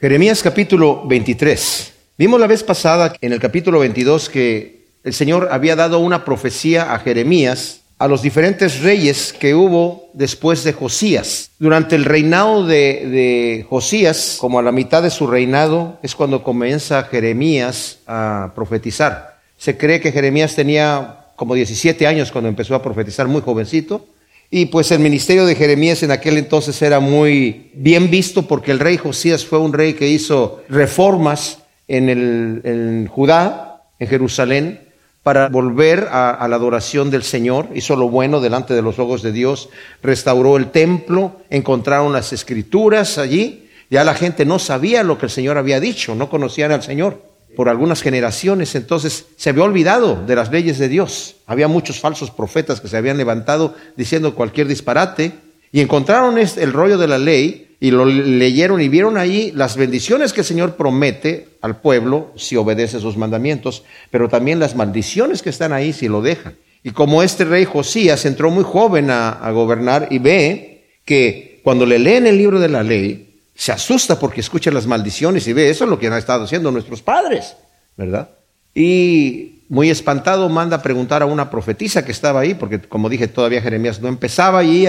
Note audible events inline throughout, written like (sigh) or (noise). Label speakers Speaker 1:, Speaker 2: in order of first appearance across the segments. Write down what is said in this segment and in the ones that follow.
Speaker 1: Jeremías capítulo 23. Vimos la vez pasada en el capítulo 22 que el Señor había dado una profecía a Jeremías a los diferentes reyes que hubo después de Josías. Durante el reinado de, de, Josías, como a la mitad de su reinado, es cuando comienza Jeremías a profetizar. Se cree que Jeremías tenía como 17 años cuando empezó a profetizar, muy jovencito. Y pues el ministerio de Jeremías en aquel entonces era muy bien visto porque el rey Josías fue un rey que hizo reformas en, el, en Judá, en Jerusalén, para volver a, la adoración del Señor, hizo lo bueno delante de los ojos de Dios, restauró el templo, encontraron las escrituras allí, ya la gente no sabía lo que el Señor había dicho, no conocían al Señor por algunas generaciones, entonces se había olvidado de las leyes de Dios. Había muchos falsos profetas que se habían levantado diciendo cualquier disparate y encontraron el rollo de la ley y lo leyeron y vieron ahí las bendiciones que el Señor promete al pueblo si obedece sus mandamientos, pero también las maldiciones que están ahí si lo dejan. Y como este rey Josías entró muy joven a, a gobernar y ve que cuando le leen el libro de la ley, se asusta porque escucha las maldiciones y ve eso es lo que han estado haciendo nuestros padres, ¿verdad? Y muy espantado manda a preguntar a una profetisa que estaba ahí, porque como dije, todavía Jeremías no empezaba allí,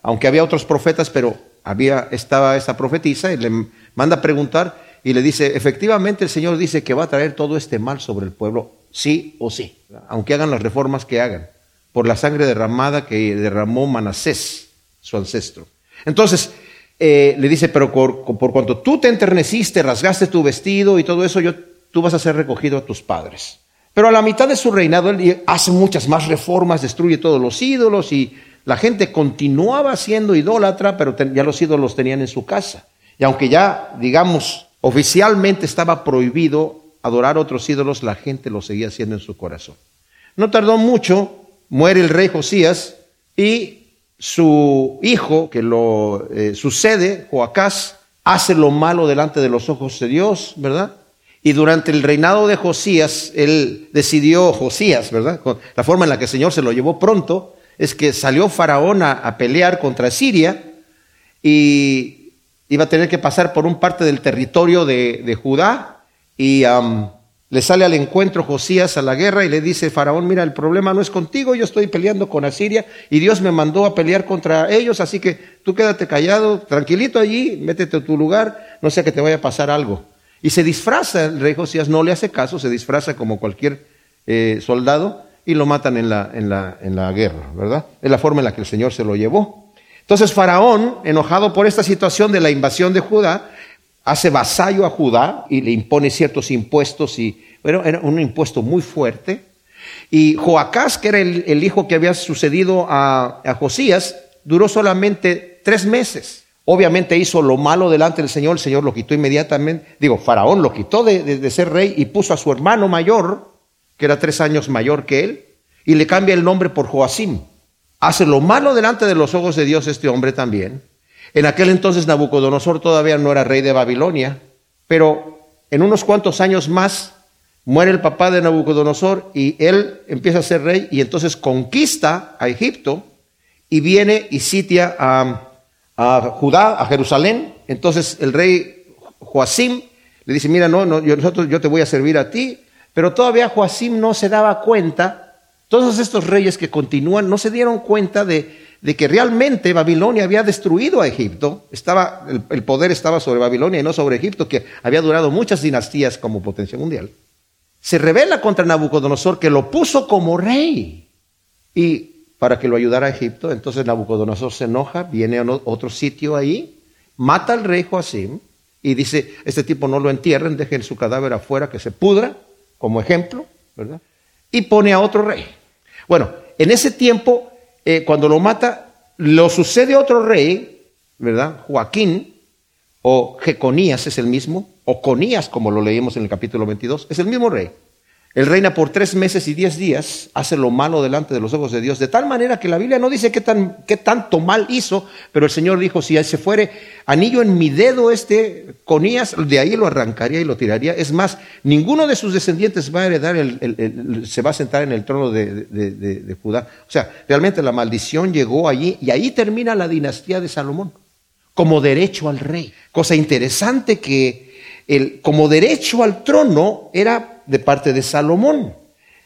Speaker 1: aunque había otros profetas, pero había, estaba esa profetisa y le manda a preguntar y le dice, efectivamente el Señor dice que va a traer todo este mal sobre el pueblo, sí o sí, aunque hagan las reformas que hagan, por la sangre derramada que derramó Manasés, su ancestro. Entonces, eh, le dice, pero por, cuanto tú te enterneciste, rasgaste tu vestido y todo eso, yo, tú vas a ser recogido a tus padres. Pero a la mitad de su reinado él hace muchas más reformas, destruye todos los ídolos y la gente continuaba siendo idólatra, pero ya los ídolos tenían en su casa. Y aunque ya, digamos, oficialmente estaba prohibido adorar otros ídolos, la gente lo seguía haciendo en su corazón. No tardó mucho, muere el rey Josías y su hijo que lo eh, sucede, Joacás, hace lo malo delante de los ojos de Dios, ¿verdad? Y durante el reinado de Josías, él decidió, Josías, ¿verdad? La forma en la que el Señor se lo llevó pronto, es que salió Faraón a, pelear contra Siria y iba a tener que pasar por un parte del territorio de, de Judá y le sale al encuentro Josías a la guerra y le dice, Faraón, mira, el problema no es contigo, yo estoy peleando con Asiria y Dios me mandó a pelear contra ellos, así que tú quédate callado, tranquilito allí, métete a tu lugar, no sea que te vaya a pasar algo. Y se disfraza, el rey Josías no le hace caso, se disfraza como cualquier eh, soldado y lo matan en la, en, la, en la guerra, ¿verdad? Es la forma en la que el Señor se lo llevó. Entonces Faraón, enojado por esta situación de la invasión de Judá, hace vasallo a Judá y le impone ciertos impuestos y bueno, era un impuesto muy fuerte. Y Joacás, que era el, hijo que había sucedido a, a, Josías, duró solamente tres meses. Obviamente hizo lo malo delante del Señor, el Señor lo quitó inmediatamente. Digo, Faraón lo quitó de, de, de ser rey y puso a su hermano mayor, que era tres años mayor que él, y le cambia el nombre por Joacim. Hace lo malo delante de los ojos de Dios este hombre también. En aquel entonces Nabucodonosor todavía no era rey de Babilonia, pero en unos cuantos años más muere el papá de Nabucodonosor y él empieza a ser rey y entonces conquista a Egipto y viene y sitia a, a Judá, a Jerusalén. Entonces el rey Joacim le dice, mira, no, yo, nosotros, yo te voy a servir a ti, pero todavía Joacim no se daba cuenta, todos estos reyes que continúan no se dieron cuenta de de que realmente Babilonia había destruido a Egipto, estaba, el, poder estaba sobre Babilonia y no sobre Egipto, que había durado muchas dinastías como potencia mundial, se revela contra Nabucodonosor que lo puso como rey y para que lo ayudara a Egipto, entonces Nabucodonosor se enoja, viene a otro sitio ahí, mata al rey Joacim y dice, este tipo no lo entierren, dejen su cadáver afuera que se pudra, como ejemplo, ¿verdad? Y pone a otro rey. Bueno, en ese tiempo eh, cuando lo mata, lo sucede otro rey, ¿verdad? Joaquín, o Jeconías es el mismo, o Conías, como lo leímos en el capítulo 22, es el mismo rey. Él reina por tres meses y diez días, hace lo malo delante de los ojos de Dios, de tal manera que la Biblia no dice qué, tan, qué tanto mal hizo, pero el Señor dijo, si se fuere anillo en mi dedo este Conías, de ahí lo arrancaría y lo tiraría. Es más, ninguno de sus descendientes va a heredar, el, el, el, se va a sentar en el trono de, de, de, de, Judá. O sea, realmente la maldición llegó allí y ahí termina la dinastía de Salomón, como derecho al rey. Cosa interesante que el, como derecho al trono era de parte de Salomón.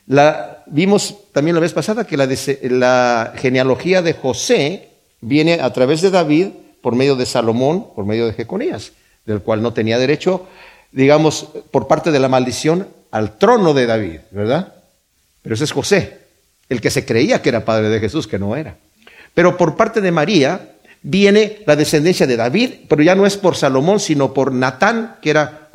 Speaker 1: La, vimos también la vez pasada que la, la genealogía de José viene a través de David por medio de Salomón, por medio de Jeconías, del cual no tenía derecho, digamos, por parte de la maldición al trono de David, ¿verdad? Pero ese es José, el que se creía que era padre de Jesús, que no era. Pero por parte de María viene la descendencia de David, pero ya no es por Salomón, sino por Natán, que era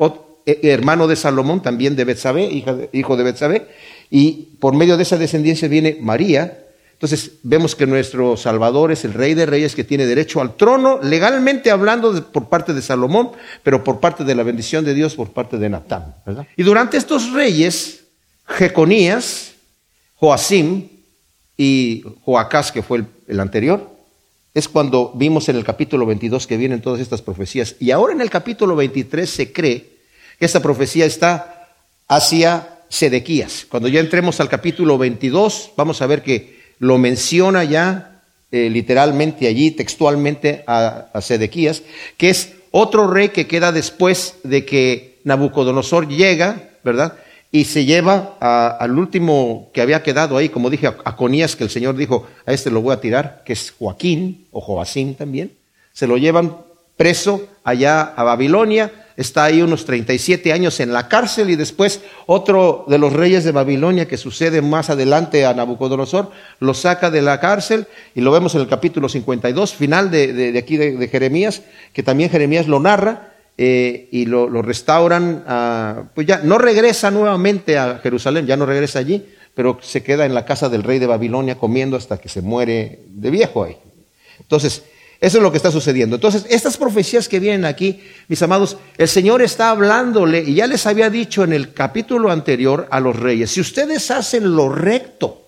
Speaker 1: hermano de Salomón, también de Betsabé, hijo de Betsabé, y por medio de esa descendencia viene María. Entonces vemos que nuestro Salvador es el Rey de Reyes que tiene derecho al trono, legalmente hablando por parte de Salomón, pero por parte de la bendición de Dios, por parte de Natán. Y durante estos reyes, Jeconías, Joacim y Joacás, que fue el, anterior, es cuando vimos en el capítulo 22 que vienen todas estas profecías. Y ahora en el capítulo 23 se cree esta profecía está hacia Sedequías. Cuando ya entremos al capítulo 22, vamos a ver que lo menciona ya eh, literalmente allí, textualmente a, a Sedequías, que es otro rey que queda después de que Nabucodonosor llega, ¿verdad? y se lleva al último que había quedado ahí, como dije, a, Conías, que el Señor dijo, a este lo voy a tirar, que es Joaquín o Joacín también. Se lo llevan preso allá a Babilonia, está ahí unos 37 años en la cárcel y después otro de los reyes de Babilonia que sucede más adelante a Nabucodonosor, lo saca de la cárcel y lo vemos en el capítulo 52, final de, aquí de Jeremías, que también Jeremías lo narra eh, y lo, restauran, pues ya no regresa nuevamente a Jerusalén, ya no regresa allí, pero se queda en la casa del rey de Babilonia comiendo hasta que se muere de viejo ahí. Entonces, eso es lo que está sucediendo. Entonces, estas profecías que vienen aquí, mis amados, el Señor está hablándole, y ya les había dicho en el capítulo anterior a los reyes, si ustedes hacen lo recto,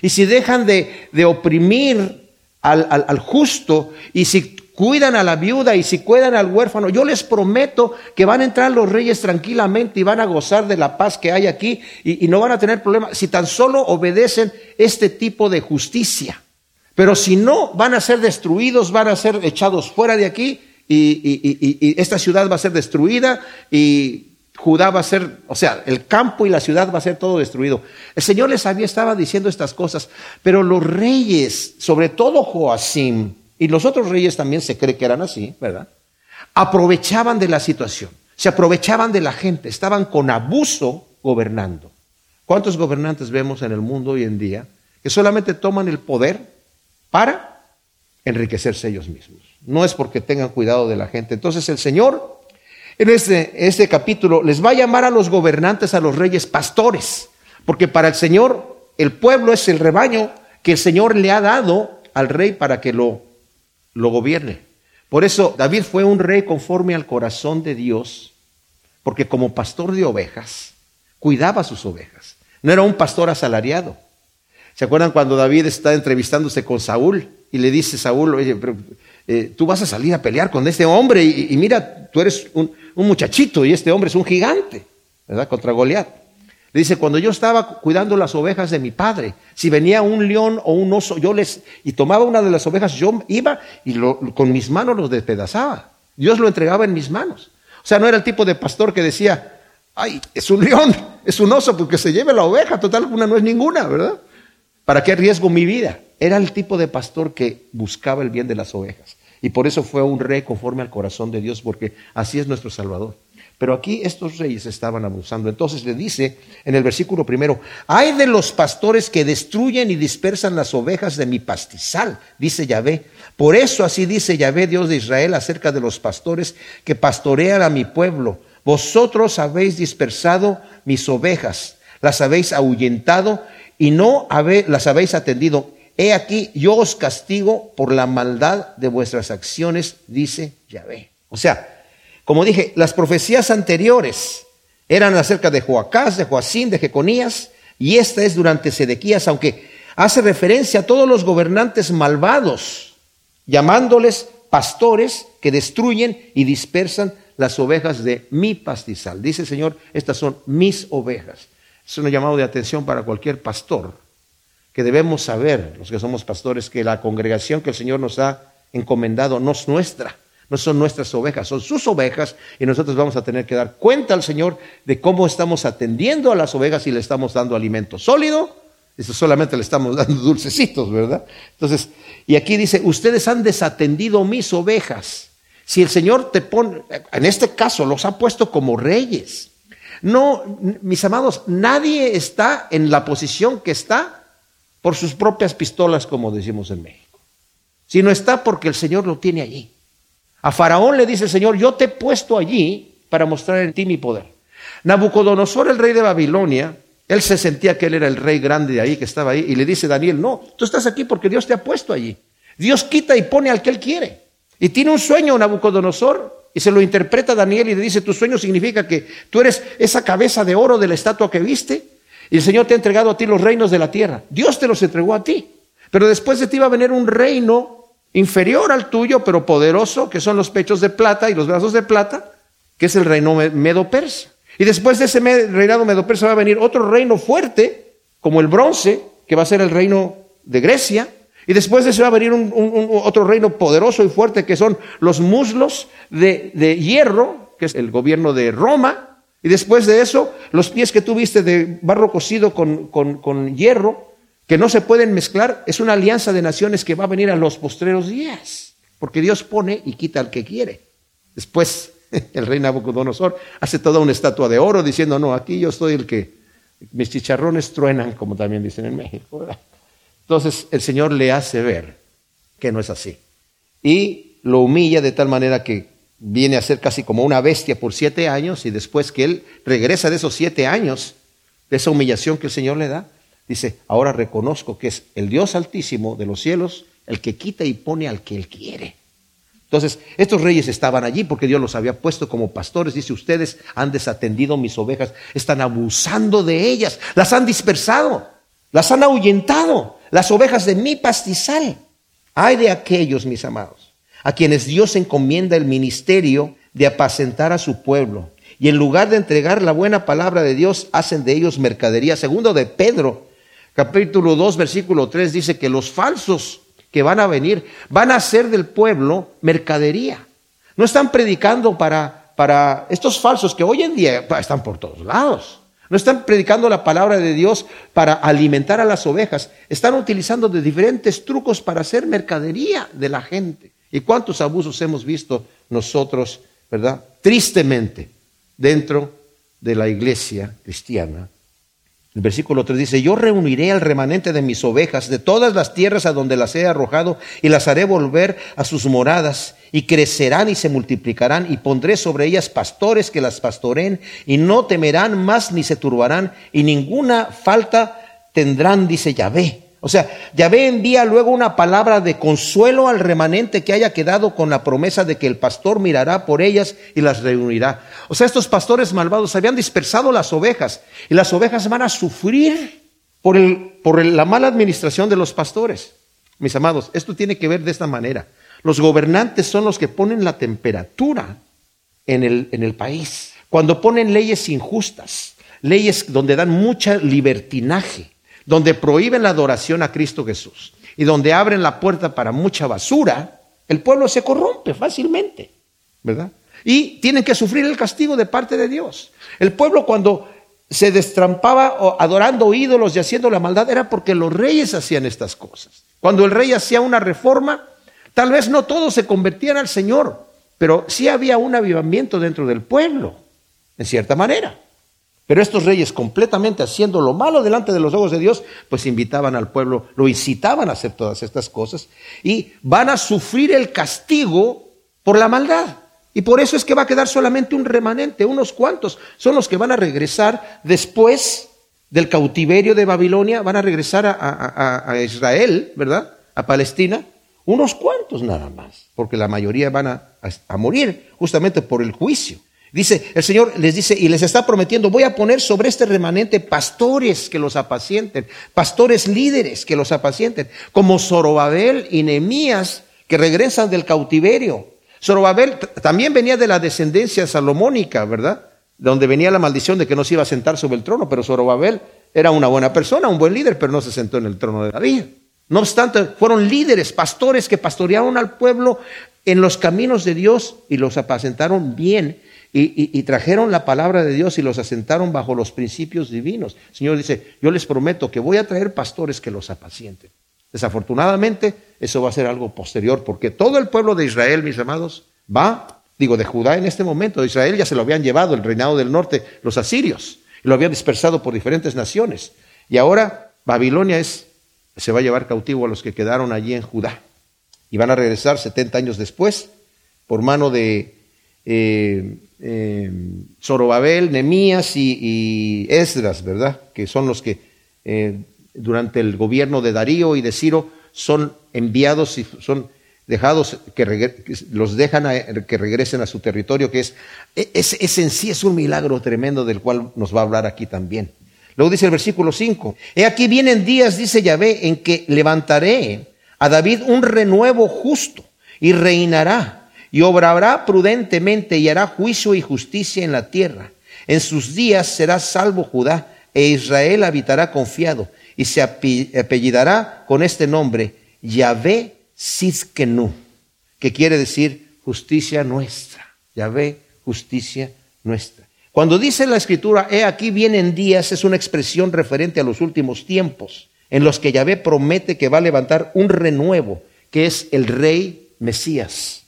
Speaker 1: y si dejan de, oprimir al, al, justo, y si cuidan a la viuda y si cuidan al huérfano, yo les prometo que van a entrar los reyes tranquilamente y van a gozar de la paz que hay aquí y, no van a tener problemas si tan solo obedecen este tipo de justicia. Pero si no, van a ser destruidos, van a ser echados fuera de aquí y, esta ciudad va a ser destruida y Judá va a ser, o sea, el campo y la ciudad va a ser todo destruido. El Señor les había estaba diciendo estas cosas, pero los reyes, sobre todo Joacim, y los otros reyes también se cree que eran así, ¿verdad? Aprovechaban de la situación, se aprovechaban de la gente, estaban con abuso gobernando. ¿Cuántos gobernantes vemos en el mundo hoy en día que solamente toman el poder para enriquecerse ellos mismos? No es porque tengan cuidado de la gente. Entonces el Señor en este, este capítulo les va a llamar a los gobernantes, a los reyes, pastores, porque para el Señor el pueblo es el rebaño que el Señor le ha dado al rey para que lo lo gobierne. Por eso David fue un rey conforme al corazón de Dios, porque como pastor de ovejas, cuidaba sus ovejas. No era un pastor asalariado. ¿Se acuerdan cuando David está entrevistándose con Saúl y le dice Saúl, oye, pero, eh, tú vas a salir a pelear con este hombre y, mira, tú eres un, muchachito y este hombre es un gigante, ¿verdad? Contra Goliat. Le dice, cuando yo estaba cuidando las ovejas de mi padre, si venía un león o un oso, yo les, y tomaba una de las ovejas, yo iba y con mis manos los despedazaba. Dios lo entregaba en mis manos. O sea, no era el tipo de pastor que decía, ay, es un león, es un oso, porque se lleve la oveja, total, una no es ninguna, ¿verdad? ¿Para qué arriesgo mi vida? Era el tipo de pastor que buscaba el bien de las ovejas. Y por eso fue un rey conforme al corazón de Dios, porque así es nuestro Salvador. Pero aquí estos reyes estaban abusando. Entonces le dice en el versículo primero, hay de los pastores que destruyen y dispersan las ovejas de mi pastizal, dice Yahvé. Por eso así dice Yahvé, Dios de Israel, acerca de los pastores que pastorean a mi pueblo. Vosotros habéis dispersado mis ovejas, las habéis ahuyentado y no las habéis atendido. He aquí, yo os castigo por la maldad de vuestras acciones, dice Yahvé. O sea, como dije, las profecías anteriores eran acerca de Joacás, de Joacín, de Jeconías, y esta es durante Sedequías, aunque hace referencia a todos los gobernantes malvados, llamándoles pastores que destruyen y dispersan las ovejas de mi pastizal. Dice el Señor, estas son mis ovejas. Es un llamado de atención para cualquier pastor, que debemos saber, los que somos pastores, que la congregación que el Señor nos ha encomendado no es nuestra, No son nuestras ovejas, son sus ovejas y nosotros vamos a tener que dar cuenta al Señor de cómo estamos atendiendo a las ovejas y le estamos dando alimento sólido. Eso solamente le estamos dando (laughs) dulcecitos, ¿verdad? Entonces, y aquí dice, ustedes han desatendido mis ovejas. Si el Señor te pone, en este caso los ha puesto como reyes. No, mis amados, nadie está en la posición que está por sus propias pistolas, como decimos en México, sino está porque el Señor lo tiene allí. A Faraón le dice el Señor, yo te he puesto allí para mostrar en ti mi poder. Nabucodonosor, el rey de Babilonia, él se sentía que él era el rey grande de ahí, que estaba ahí, y le dice Daniel, no, tú estás aquí porque Dios te ha puesto allí. Dios quita y pone al que él quiere. Y tiene un sueño Nabucodonosor y se lo interpreta Daniel y le dice, tu sueño significa que tú eres esa cabeza de oro de la estatua que viste y el Señor te ha entregado a ti los reinos de la tierra. Dios te los entregó a ti. Pero después de ti va a venir un reino inferior al tuyo, pero poderoso, que son los pechos de plata y los brazos de plata, que es el reino medo-persa. Y después de ese reinado medo-persa va a venir otro reino fuerte, como el bronce, que va a ser el reino de Grecia. Y después de ese va a venir un, otro reino poderoso y fuerte, que son los muslos de, hierro, que es el gobierno de Roma. Y después de eso, los pies que tuviste de barro cocido con, con hierro, que no se pueden mezclar, es una alianza de naciones que va a venir a los postreros días, porque Dios pone y quita al que quiere. Después (laughs) el rey Nabucodonosor hace toda una estatua de oro diciendo, no, aquí yo soy el que, mis chicharrones truenan, como también dicen en México. Entonces el Señor le hace ver que no es así. Y lo humilla de tal manera que viene a ser casi como una bestia por siete años y después que él regresa de esos siete años, de esa humillación que el Señor le da, Dice, ahora reconozco que es el Dios altísimo de los cielos el que quita y pone al que Él quiere. Entonces, estos reyes estaban allí porque Dios los había puesto como pastores. Dice, ustedes han desatendido mis ovejas, están abusando de ellas, las han dispersado, las han ahuyentado, las ovejas de mi pastizal. Hay de aquellos, mis amados, a quienes Dios encomienda el ministerio de apacentar a su pueblo. Y en lugar de entregar la buena palabra de Dios, hacen de ellos mercadería. Segundo de Pedro, capítulo 2, versículo 3 dice que los falsos que van a venir van a ser del pueblo mercadería. No están predicando para, para estos falsos que hoy en día están por todos lados. No están predicando la palabra de Dios para alimentar a las ovejas. Están utilizando de diferentes trucos para hacer mercadería de la gente. ¿Y cuántos abusos hemos visto nosotros, verdad? Tristemente, dentro de la iglesia cristiana el versículo 3 dice, yo reuniré al remanente de mis ovejas de todas las tierras a donde las he arrojado y las haré volver a sus moradas y crecerán y se multiplicarán y pondré sobre ellas pastores que las pastoren y no temerán más ni se turbarán y ninguna falta tendrán, dice Yahvé. O sea, Yahvé envía luego una palabra de consuelo al remanente que haya quedado con la promesa de que el pastor mirará por ellas y las reunirá. O sea, estos pastores malvados habían dispersado las ovejas y las ovejas van a sufrir por, el, por la mala administración de los pastores. Mis amados, esto tiene que ver de esta manera. Los gobernantes son los que ponen la temperatura en el, en el país. Cuando ponen leyes injustas, leyes donde dan mucha libertinaje donde prohíben la adoración a Cristo Jesús y donde abren la puerta para mucha basura, el pueblo se corrompe fácilmente, ¿verdad? Y tienen que sufrir el castigo de parte de Dios. El pueblo cuando se destrampaba adorando ídolos y haciendo la maldad era porque los reyes hacían estas cosas. Cuando el rey hacía una reforma, tal vez no todos se convertían al Señor, pero sí había un avivamiento dentro del pueblo, en cierta manera. Pero estos reyes, completamente haciendo lo malo delante de los ojos de Dios, pues invitaban al pueblo, lo incitaban a hacer todas estas cosas y van a sufrir el castigo por la maldad. Y por eso es que va a quedar solamente un remanente, unos cuantos son los que van a regresar después del cautiverio de Babilonia, van a regresar a, Israel, ¿verdad? A Palestina, unos cuantos nada más, porque la mayoría van a morir justamente por el juicio. Dice, el Señor les dice y les está prometiendo, voy a poner sobre este remanente pastores que los apacienten, pastores líderes que los apacienten, como Zorobabel y Nehemías que regresan del cautiverio. Zorobabel también venía de la descendencia salomónica, ¿verdad? Donde venía la maldición de que no se iba a sentar sobre el trono, pero Zorobabel era una buena persona, un buen líder, pero no se sentó en el trono de David. No obstante, fueron líderes, pastores que pastorearon al pueblo en los caminos de Dios y los apacentaron bien y, trajeron la palabra de Dios y los asentaron bajo los principios divinos. El Señor dice, yo les prometo que voy a traer pastores que los apacienten. Desafortunadamente, eso va a ser algo posterior, porque todo el pueblo de Israel, mis amados, va, digo, de Judá en este momento, de Israel ya se lo habían llevado el reinado del norte, los asirios, y lo habían dispersado por diferentes naciones. Y ahora Babilonia es, se va a llevar cautivo a los que quedaron allí en Judá. Y van a regresar 70 años después por mano de Zorobabel, Nemías y, Esdras, ¿verdad? Que son los que eh, durante el gobierno de Darío y de Ciro son enviados y son dejados que, los dejan que regresen a su territorio, que es, es, es en sí es un milagro tremendo del cual nos va a hablar aquí también. Luego dice el versículo 5, he aquí vienen días, dice Yahvé, en que levantaré a David un renuevo justo y reinará y obrará prudentemente y hará juicio y justicia en la tierra. En sus días será salvo Judá e Israel habitará confiado y se apellidará con este nombre, Yahvé Sidkenu, que quiere decir justicia nuestra. Yahvé, justicia nuestra. Cuando dice la escritura, he aquí vienen días, es una expresión referente a los últimos tiempos, en los que Yahvé promete que va a levantar un renuevo, que es el rey Mesías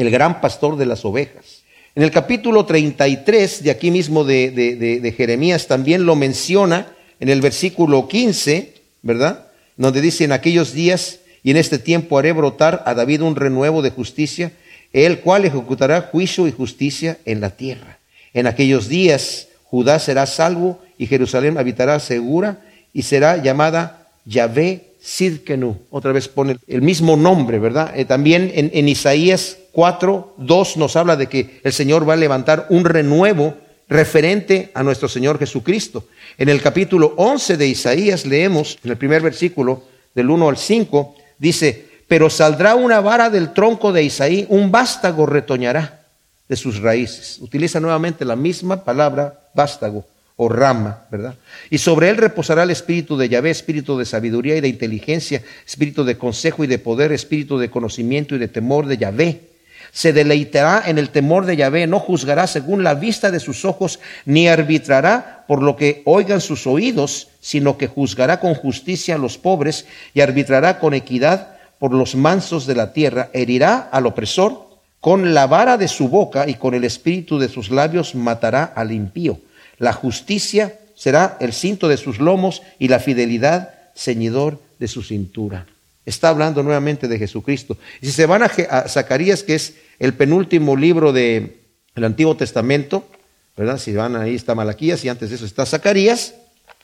Speaker 1: el gran pastor de las ovejas. En el capítulo 33 de aquí mismo de, Jeremías también lo menciona en el versículo 15, ¿verdad? Donde dice, en aquellos días y en este tiempo haré brotar a David un renuevo de justicia, el cual ejecutará juicio y justicia en la tierra. En aquellos días Judá será salvo y Jerusalén habitará segura y será llamada Yahvé Sidkenu. Otra vez pone el mismo nombre, ¿verdad? Eh, también en, en Isaías 4, 2 nos habla de que el Señor va a levantar un renuevo referente a nuestro Señor Jesucristo. En el capítulo 11 de Isaías leemos, en el primer versículo del 1 al 5, dice, pero saldrá una vara del tronco de Isaí, un vástago retoñará de sus raíces. Utiliza nuevamente la misma palabra vástago rama, ¿verdad? Y sobre él reposará el espíritu de Yahvé, espíritu de sabiduría y de inteligencia, espíritu de consejo y de poder, espíritu de conocimiento y de temor de Yahvé se deleitará en el temor de Yahvé, no juzgará según la vista de sus ojos, ni arbitrará por lo que oigan sus oídos, sino que juzgará con justicia a los pobres y arbitrará con equidad por los mansos de la tierra, herirá al opresor, con la vara de su boca y con el espíritu de sus labios matará al impío. La justicia será el cinto de sus lomos y la fidelidad ceñidor de su cintura. Está hablando nuevamente de Jesucristo. Si se van a, Zacarías, que es el penúltimo libro del Antiguo Testamento, ¿verdad? Si van ahí está Malaquías y antes de eso está Zacarías,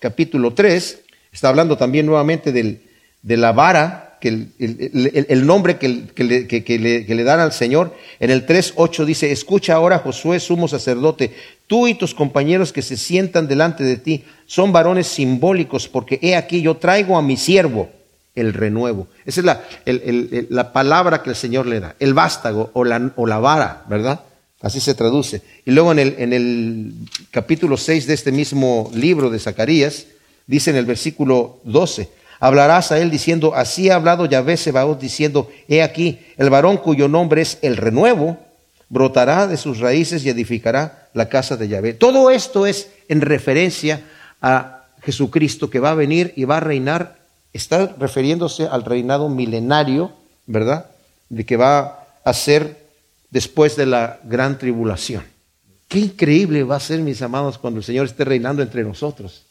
Speaker 1: capítulo 3, está hablando también nuevamente del, de la vara, el, nombre que, le, dan al Señor. En el 3.8 dice, escucha ahora Josué, sumo sacerdote, tú y tus compañeros que se sientan delante de ti son varones simbólicos, porque he aquí yo traigo a mi siervo el renuevo. Esa es la, la, palabra que el Señor le da, el vástago o la, o la vara, ¿verdad? Así se traduce. Y luego en el, en el capítulo 6 de este mismo libro de Zacarías, dice en el versículo 12, hablarás a él diciendo, así ha hablado Yahvé Sebaot diciendo, he aquí, el varón cuyo nombre es el renuevo, brotará de sus raíces y edificará la casa de Yahvé. Todo esto es en referencia a Jesucristo que va a venir y va a reinar está refiriéndose al reinado milenario, ¿verdad? De que va a ser después de la gran tribulación. Qué increíble va a ser, mis amados, cuando el Señor esté reinando entre nosotros.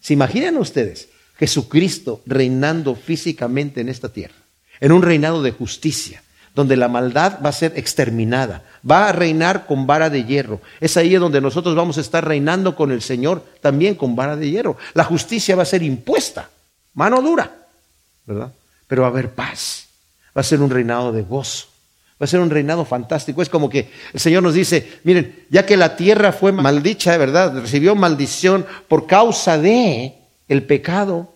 Speaker 1: ¿Se imaginan ustedes Jesucristo reinando físicamente en esta tierra? En un reinado de justicia, donde la maldad va a ser exterminada, va a reinar con vara de hierro. Es ahí donde nosotros vamos a estar reinando con el Señor también con vara de hierro. La justicia va a ser impuesta mano dura, ¿verdad? Pero va a haber paz, va a ser un reinado de gozo, va a ser un reinado fantástico. Es como que el Señor nos dice, miren, ya que la tierra fue maldicha, ¿verdad? Recibió maldición por causa de el pecado,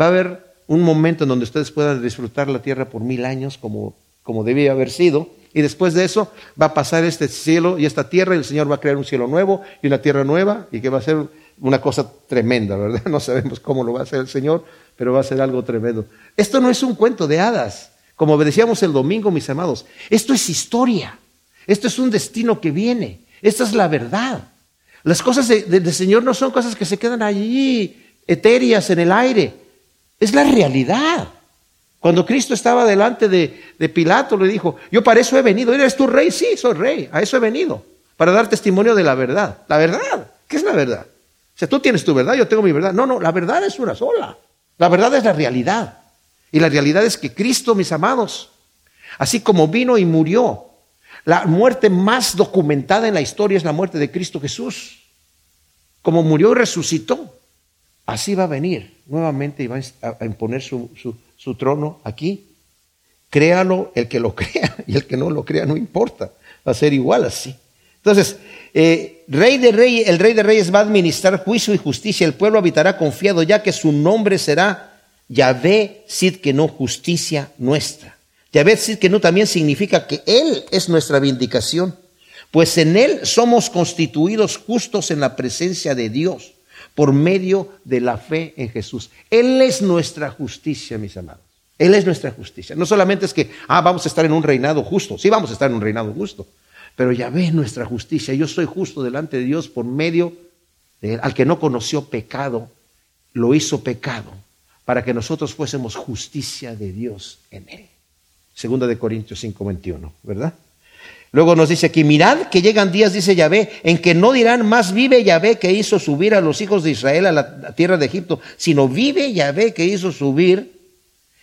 Speaker 1: va a haber un momento en donde ustedes puedan disfrutar la tierra por mil años como, como debía haber sido. Y después de eso va a pasar este cielo y esta tierra y el Señor va a crear un cielo nuevo y una tierra nueva y que va a ser una cosa tremenda, ¿verdad? (laughs) No sabemos cómo lo va a hacer el Señor, pero va a ser algo tremendo. Esto no es un cuento de hadas. Como decíamos el domingo, mis amados, esto es historia. Esto es un destino que viene. Esta es la verdad. Las cosas del Señor no son cosas que se quedan allí etéreas en el aire. Es la realidad. Cuando Cristo estaba delante de, de, Pilato, le dijo, yo para eso he venido. ¿Eres tu rey? Sí, soy rey. A eso he venido. Para dar testimonio de la verdad. La verdad. ¿Qué es la verdad? O sea, tú tienes tu verdad, yo tengo mi verdad. No, no, la verdad es una sola. La verdad es la realidad. Y la realidad es que Cristo, mis amados, así como vino y murió, la muerte más documentada en la historia es la muerte de Cristo Jesús. Como murió y resucitó, así va a venir nuevamente y va a imponer su, su trono aquí. Créalo el que lo (laughs) crea y el que no lo crea no importa, va a ser igual así. Entonces, eh, rey de reyes, el rey de reyes va a administrar juicio y justicia, el pueblo habitará confiado ya que su nombre será Yahvé Sid que no justicia nuestra. Yahvé Sid que no también significa que Él es nuestra vindicación, pues en Él somos constituidos justos en la presencia de Dios por medio de la fe en Jesús. Él es nuestra justicia, mis amados. Él es nuestra justicia. No solamente es que, ah, vamos a estar en un reinado justo. Sí, vamos a estar en un reinado justo. Pero ya ve nuestra justicia. Yo soy justo delante de Dios por medio de Él. Al que no conoció pecado, lo hizo pecado para que nosotros fuésemos justicia de Dios en Él. Segunda de Corintios 5:21, ¿verdad? Luego nos dice aquí, mirad que llegan días, dice Yahvé, en que no dirán más vive Yahvé que hizo subir a los hijos de Israel a la tierra de Egipto, sino vive Yahvé que hizo subir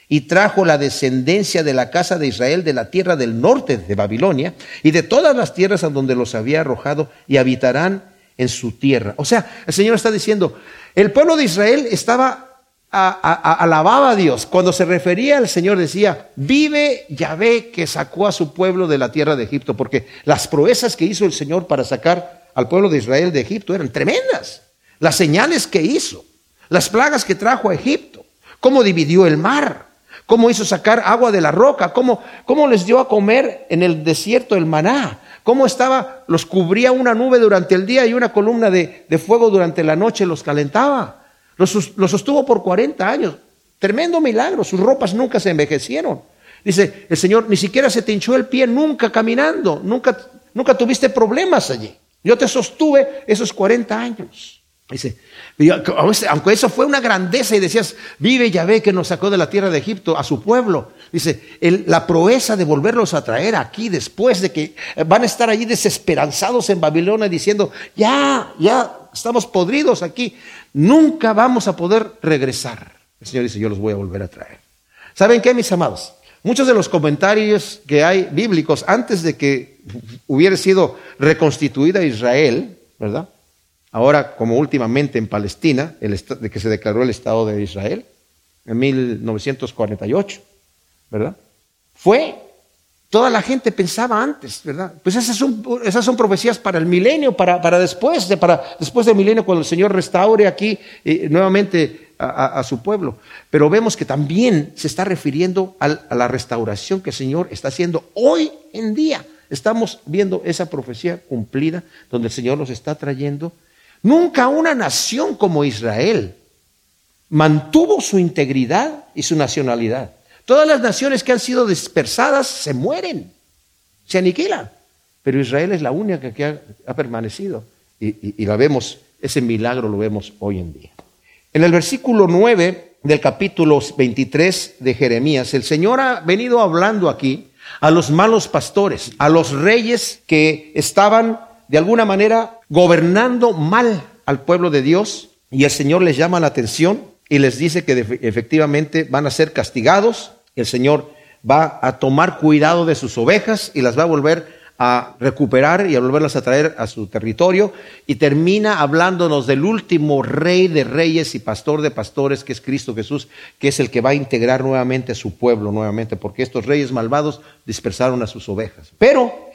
Speaker 1: y trajo la descendencia de la casa de Israel de la tierra del norte de Babilonia y de todas las tierras a donde los había arrojado y habitarán en su tierra. O sea, el Señor está diciendo, el pueblo de Israel estaba alababa a Dios. Cuando se refería al Señor decía, vive Yahvé que sacó a su pueblo de la tierra de Egipto, porque las proezas que hizo el Señor para sacar al pueblo de Israel de Egipto eran tremendas. Las señales que hizo, las plagas que trajo a Egipto, cómo dividió el mar, cómo hizo sacar agua de la roca, cómo, cómo les dio a comer en el desierto el maná, cómo estaba, los cubría una nube durante el día y una columna de, fuego durante la noche los calentaba. Los sostuvo por 40 años. Tremendo milagro, sus ropas nunca se envejecieron. Dice el Señor, ni siquiera se te hinchó el pie nunca caminando, nunca, nunca tuviste problemas allí. Yo te sostuve esos 40 años. Dice, aunque eso fue una grandeza y decías, vive Yahvé que nos sacó de la tierra de Egipto a su pueblo. Dice, la proeza de volverlos a traer aquí después de que van a estar allí desesperanzados en Babilonia diciendo, ya, ya estamos podridos aquí, nunca vamos a poder regresar. El Señor dice, yo los voy a volver a traer. ¿Saben qué, mis amados? Muchos de los comentarios que hay bíblicos antes de que hubiera sido reconstituida Israel, ¿verdad? ahora como últimamente en Palestina, de que se declaró el Estado de Israel, en 1948, ¿verdad? Fue, toda la gente pensaba antes, ¿verdad? Pues esas son, esas son profecías para el milenio, para, después, de, para después del milenio, cuando el Señor restaure aquí eh, nuevamente a, su pueblo. Pero vemos que también se está refiriendo a la restauración que el Señor está haciendo hoy en día. Estamos viendo esa profecía cumplida, donde el Señor nos está trayendo Nunca una nación como Israel mantuvo su integridad y su nacionalidad. Todas las naciones que han sido dispersadas se mueren, se aniquilan. Pero Israel es la única que ha, permanecido. Y, y la vemos, ese milagro lo vemos hoy en día. En el versículo 9 del capítulo 23 de Jeremías, el Señor ha venido hablando aquí a los malos pastores, a los reyes que estaban de alguna manera gobernando mal al pueblo de Dios y el Señor les llama la atención y les dice que efectivamente van a ser castigados. El Señor va a tomar cuidado de sus ovejas y las va a volver a recuperar y a volverlas a traer a su territorio y termina hablándonos del último rey de reyes y pastor de pastores que es Cristo Jesús, que es el que va a integrar nuevamente a su pueblo nuevamente, porque estos reyes malvados dispersaron a sus ovejas. Pero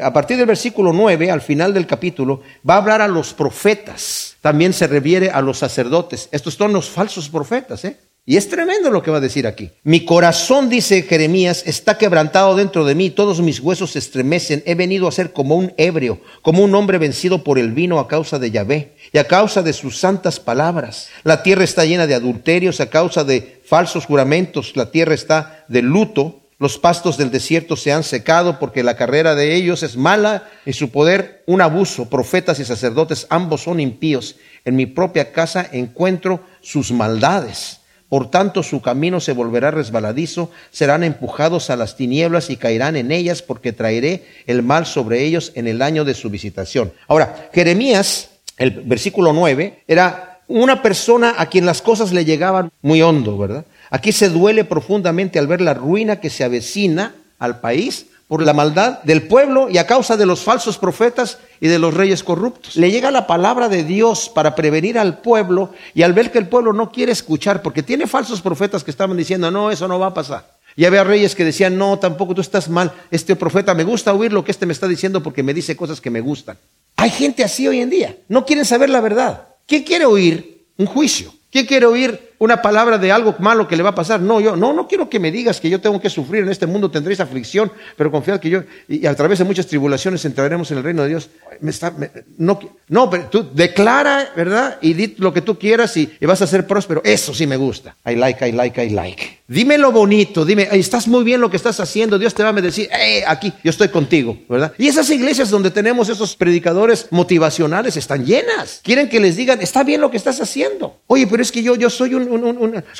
Speaker 1: a partir del versículo 9, al final del capítulo, va a hablar a los profetas. También se refiere a los sacerdotes. Estos son los falsos profetas, ¿eh? Y es tremendo lo que va a decir aquí. Mi corazón, dice Jeremías, está quebrantado dentro de mí, todos mis huesos se estremecen. He venido a ser como un ebrio, como un hombre vencido por el vino a causa de Yahvé y a causa de sus santas palabras. La tierra está llena de adulterios a causa de falsos juramentos, la tierra está de luto Los pastos del desierto se han secado porque la carrera de ellos es mala y su poder un abuso. Profetas y sacerdotes ambos son impíos. En mi propia casa encuentro sus maldades. Por tanto, su camino se volverá resbaladizo, serán empujados a las tinieblas y caerán en ellas, porque traeré el mal sobre ellos en el año de su visitación. Ahora, Jeremías, el versículo 9, era una persona a quien las cosas le llegaban muy hondo, ¿verdad? Aquí se duele profundamente al ver la ruina que se avecina al país por la maldad del pueblo y a causa de los falsos profetas y de los reyes corruptos. Le llega la palabra de Dios para prevenir al pueblo y al ver que el pueblo no quiere escuchar, porque tiene falsos profetas que estaban diciendo, no, eso no va a pasar. Y había reyes que decían, no, tampoco tú estás mal, este profeta me gusta oír lo que este me está diciendo porque me dice cosas que me gustan. Hay gente así hoy en día, no quieren saber la verdad. ¿Quién quiere oír? Un juicio. ¿Quién quiere oír una palabra de algo malo que le va a pasar. No, yo no, no quiero que me digas que yo tengo que sufrir en este mundo, tendréis aflicción, pero confiad que yo, y a través de muchas tribulaciones entraremos en el reino de Dios. Me está, no, no, pero tú declara, ¿verdad? Y di lo que tú quieras y, vas a ser próspero. Eso sí me gusta. I like, I like, I like. Dime lo bonito, dime, estás muy bien lo que estás haciendo, Dios te va a decir, eh, aquí, yo estoy contigo, ¿verdad? Y esas iglesias donde tenemos esos predicadores motivacionales están llenas. Quieren que les digan, está bien lo que estás haciendo. Oye, pero es que yo, yo soy un,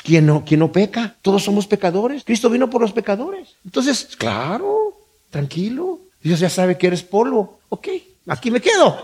Speaker 1: ¿Quién, no, ¿Quién no peca? Todos somos pecadores. Cristo vino por los pecadores. Entonces, claro, tranquilo. Dios ya sabe que eres polvo. Ok, aquí me quedo.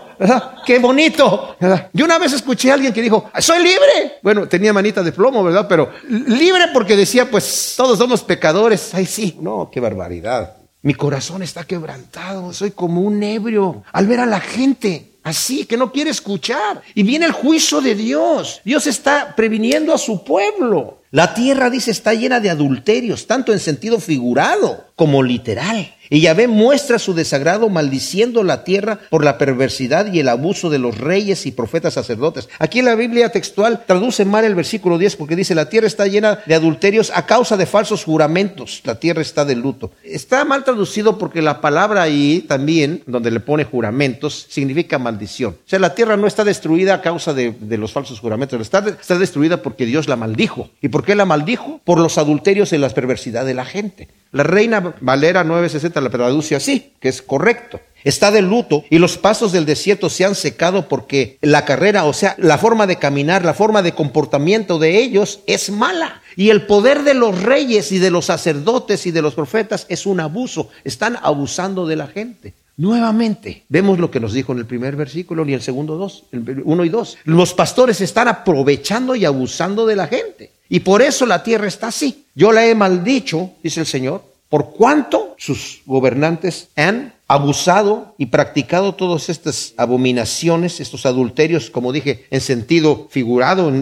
Speaker 1: Qué bonito. Yo una vez escuché a alguien que dijo, soy libre. Bueno, tenía manita de plomo, ¿verdad? Pero libre porque decía, pues todos somos pecadores. Ay, sí. No, qué barbaridad. Mi corazón está quebrantado. Soy como un ebrio al ver a la gente así, que no quiere escuchar. Y viene el juicio de Dios. Dios está previniendo a su pueblo. La tierra, dice, está llena de adulterios, tanto en sentido figurado como literal. Y Yahvé muestra su desagrado maldiciendo la tierra por la perversidad y el abuso de los reyes y profetas sacerdotes. Aquí en la Biblia textual traduce mal el versículo 10 porque dice, la tierra está llena de adulterios a causa de falsos juramentos. La tierra está de luto. Está mal traducido porque la palabra ahí también, donde le pone juramentos, significa maldición. O sea, la tierra no está destruida a causa de, los falsos juramentos. Está, está destruida porque Dios la maldijo. ¿Y por qué la maldijo? Por los adulterios y la perversidad de la gente. La Reina Valera 960 la traduce así, que es correcto. Está de luto y los pasos del desierto se han secado porque la carrera, o sea, la forma de caminar, la forma de comportamiento de ellos es mala. Y el poder de los reyes y de los sacerdotes y de los profetas es un abuso. Están abusando de la gente. Nuevamente, vemos lo que nos dijo en el primer versículo ni el segundo dos, uno y dos. Los pastores están aprovechando y abusando de la gente. Y por eso la tierra está así. Yo la he maldicho, dice el Señor, por cuanto sus gobernantes han abusado y practicado todas estas abominaciones, estos adulterios, como dije, en sentido figurado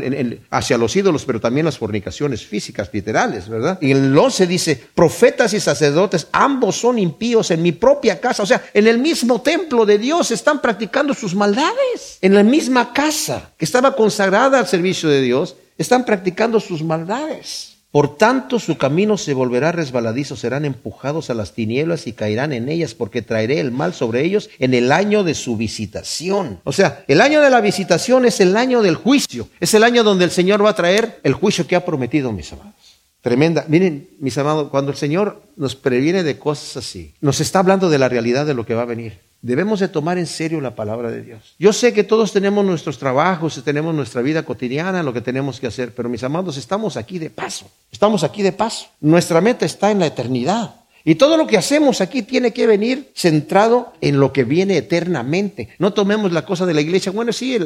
Speaker 1: hacia los ídolos, pero también las fornicaciones físicas, literales, ¿verdad? Y en el 11 dice, profetas y sacerdotes, ambos son impíos en mi propia casa, o sea, en el mismo templo de Dios están practicando sus maldades, en la misma casa que estaba consagrada al servicio de Dios, están practicando sus maldades. Por tanto, su camino se volverá resbaladizo, serán empujados a las tinieblas y caerán en ellas, porque traeré el mal sobre ellos en el año de su visitación. O sea, el año de la visitación es el año del juicio, es el año donde el Señor va a traer el juicio que ha prometido, mis amados. Tremenda. Miren, mis amados, cuando el Señor nos previene de cosas así, nos está hablando de la realidad de lo que va a venir. Debemos de tomar en serio la palabra de Dios. Yo sé que todos tenemos nuestros trabajos, tenemos nuestra vida cotidiana, lo que tenemos que hacer, pero mis amados, estamos aquí de paso. Estamos aquí de paso. Nuestra meta está en la eternidad. Y todo lo que hacemos aquí tiene que venir centrado en lo que viene eternamente. No tomemos la cosa de la iglesia. Bueno, sí,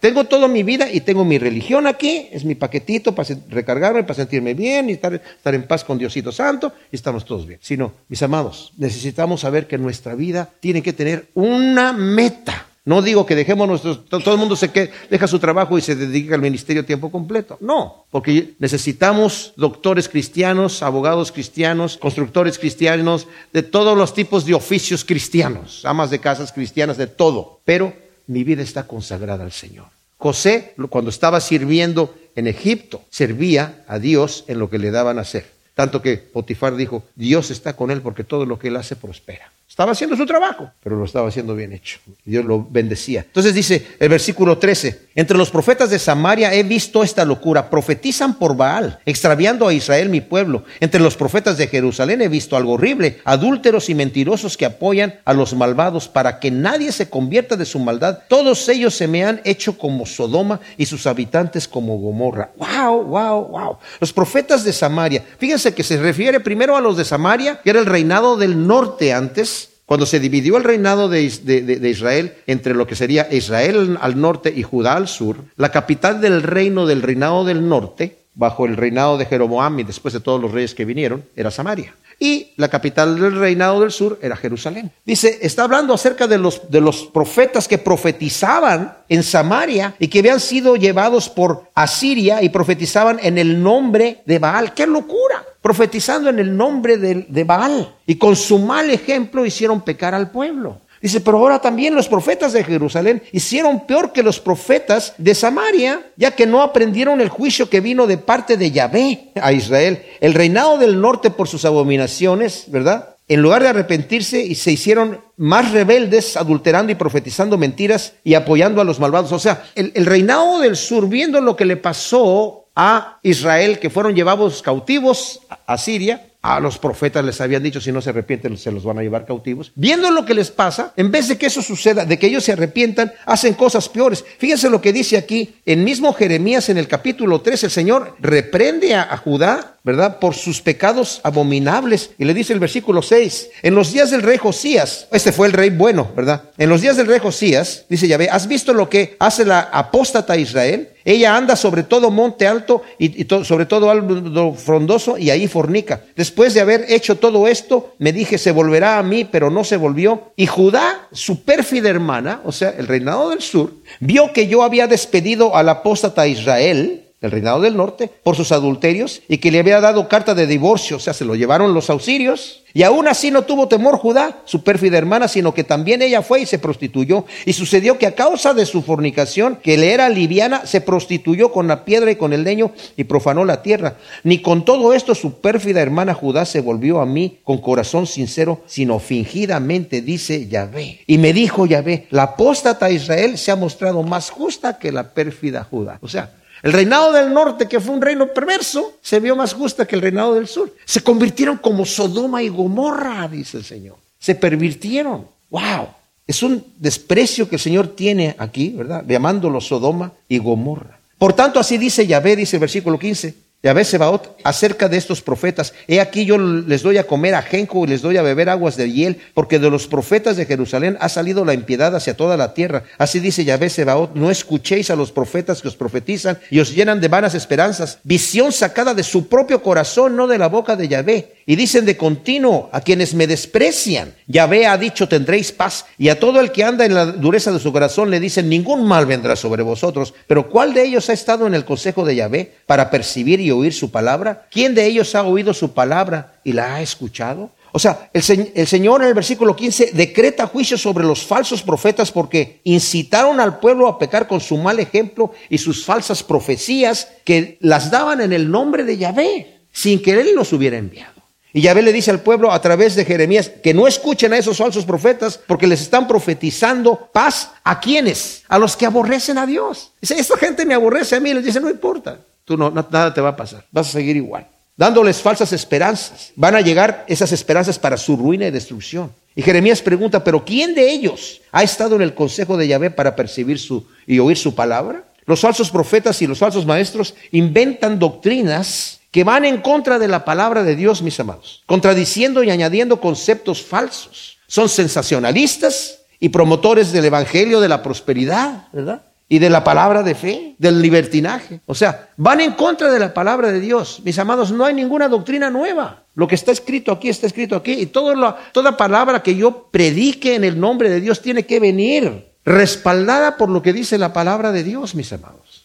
Speaker 1: tengo toda mi vida y tengo mi religión aquí, es mi paquetito para recargarme, para sentirme bien y estar, estar en paz con Diosito Santo y estamos todos bien. Sino, mis amados, necesitamos saber que nuestra vida tiene que tener una meta. No digo que dejemos nuestros, todo el mundo se que, deja su trabajo y se dedica al ministerio tiempo completo. No, porque necesitamos doctores cristianos, abogados cristianos, constructores cristianos, de todos los tipos de oficios cristianos, amas de casas cristianas, de todo. Pero mi vida está consagrada al Señor. José, cuando estaba sirviendo en Egipto, servía a Dios en lo que le daban a hacer. Tanto que Potifar dijo, Dios está con él porque todo lo que él hace prospera. Estaba haciendo su trabajo, pero lo estaba haciendo bien hecho. Dios lo bendecía. Entonces dice el versículo 13, entre los profetas de Samaria he visto esta locura, profetizan por Baal, extraviando a Israel mi pueblo. Entre los profetas de Jerusalén he visto algo horrible, adúlteros y mentirosos que apoyan a los malvados para que nadie se convierta de su maldad. Todos ellos se me han hecho como Sodoma y sus habitantes como Gomorra. Wow, wow, wow. Los profetas de Samaria, fíjense que se refiere primero a los de Samaria, que era el reinado del norte antes, cuando se dividió el reinado de, Israel entre lo que sería Israel al norte y Judá al sur, la capital del reino del reinado del norte, bajo el reinado de Jeroboam y después de todos los reyes que vinieron, era Samaria. Y la capital del reinado del sur era Jerusalén. Dice, está hablando acerca de los, de los profetas que profetizaban en Samaria y que habían sido llevados por Asiria y profetizaban en el nombre de Baal. ¡Qué locura! Profetizando en el nombre de, Baal. Y con su mal ejemplo hicieron pecar al pueblo. Dice, pero ahora también los profetas de Jerusalén hicieron peor que los profetas de Samaria, ya que no aprendieron el juicio que vino de parte de Yahvé a Israel. El reinado del norte por sus abominaciones, ¿verdad? En lugar de arrepentirse y se hicieron más rebeldes, adulterando y profetizando mentiras y apoyando a los malvados. O sea, el reinado del sur, viendo lo que le pasó a Israel que fueron llevados cautivos a Siria. A los profetas les habían dicho, si no se arrepienten, se los van a llevar cautivos. Viendo lo que les pasa, en vez de que eso suceda, de que ellos se arrepientan, hacen cosas peores. Fíjense lo que dice aquí, en mismo Jeremías, en el capítulo 3, el Señor reprende a, Judá ¿verdad? Por sus pecados abominables. Y le dice el versículo 6, en los días del rey Josías, este fue el rey bueno, ¿verdad? En los días del rey Josías, dice Yahvé, ¿has visto lo que hace la apóstata Israel? Ella anda sobre todo monte alto y, sobre todo algo frondoso y ahí fornica. Después de haber hecho todo esto, me dije, se volverá a mí, pero no se volvió. Y Judá, su pérfida hermana, o sea, el reinado del sur, vio que yo había despedido al apóstata Israel, el reinado del norte, por sus adulterios y que le había dado carta de divorcio, o sea, se lo llevaron los auxilios. Y aún así no tuvo temor Judá, su pérfida hermana, sino que también ella fue y se prostituyó. Y sucedió que a causa de su fornicación, que le era liviana, se prostituyó con la piedra y con el leño y profanó la tierra. Ni con todo esto su pérfida hermana Judá se volvió a mí con corazón sincero, sino fingidamente, dice Yahvé. Y me dijo Yahvé, la apóstata Israel se ha mostrado más justa que la pérfida Judá. O sea, el reinado del norte, que fue un reino perverso, se vio más justa que el reinado del sur. Se convirtieron como Sodoma y Gomorra, dice el Señor. Se pervirtieron. ¡Wow! Es un desprecio que el Señor tiene aquí, ¿verdad? Llamándolo Sodoma y Gomorra. Por tanto, así dice Yahvé, dice el versículo 15. Yahvé Sebaot, acerca de estos profetas, he aquí yo les doy a comer ajenjo y les doy a beber aguas de hiel, porque de los profetas de Jerusalén ha salido la impiedad hacia toda la tierra. Así dice Yahvé Sebaot, no escuchéis a los profetas que os profetizan y os llenan de vanas esperanzas, visión sacada de su propio corazón, no de la boca de Yahvé. Y dicen de continuo a quienes me desprecian, Yahvé ha dicho tendréis paz, y a todo el que anda en la dureza de su corazón le dicen ningún mal vendrá sobre vosotros. Pero ¿cuál de ellos ha estado en el consejo de Yahvé para percibir y oír su palabra? ¿Quién de ellos ha oído su palabra y la ha escuchado? O sea, el, Señor en el versículo 15 decreta juicio sobre los falsos profetas porque incitaron al pueblo a pecar con su mal ejemplo y sus falsas profecías que las daban en el nombre de Yahvé, sin que Él los hubiera enviado. Y Yahvé le dice al pueblo a través de Jeremías que no escuchen a esos falsos profetas porque les están profetizando paz a quienes, a los que aborrecen a Dios. Dice, esta gente me aborrece a mí, les dice, no importa, tú no, nada te va a pasar, vas a seguir igual. Dándoles falsas esperanzas. Van a llegar esas esperanzas para su ruina y destrucción. Y Jeremías pregunta, pero ¿quién de ellos ha estado en el consejo de Yahvé para percibir su y oír su palabra? Los falsos profetas y los falsos maestros inventan doctrinas que van en contra de la palabra de Dios, mis amados, contradiciendo y añadiendo conceptos falsos. Son sensacionalistas y promotores del Evangelio de la prosperidad, ¿verdad? y de la palabra de fe, del libertinaje. O sea, van en contra de la palabra de Dios. Mis amados, no hay ninguna doctrina nueva. Lo que está escrito aquí está escrito aquí. Y toda, palabra que yo predique en el nombre de Dios tiene que venir respaldada por lo que dice la palabra de Dios, mis amados.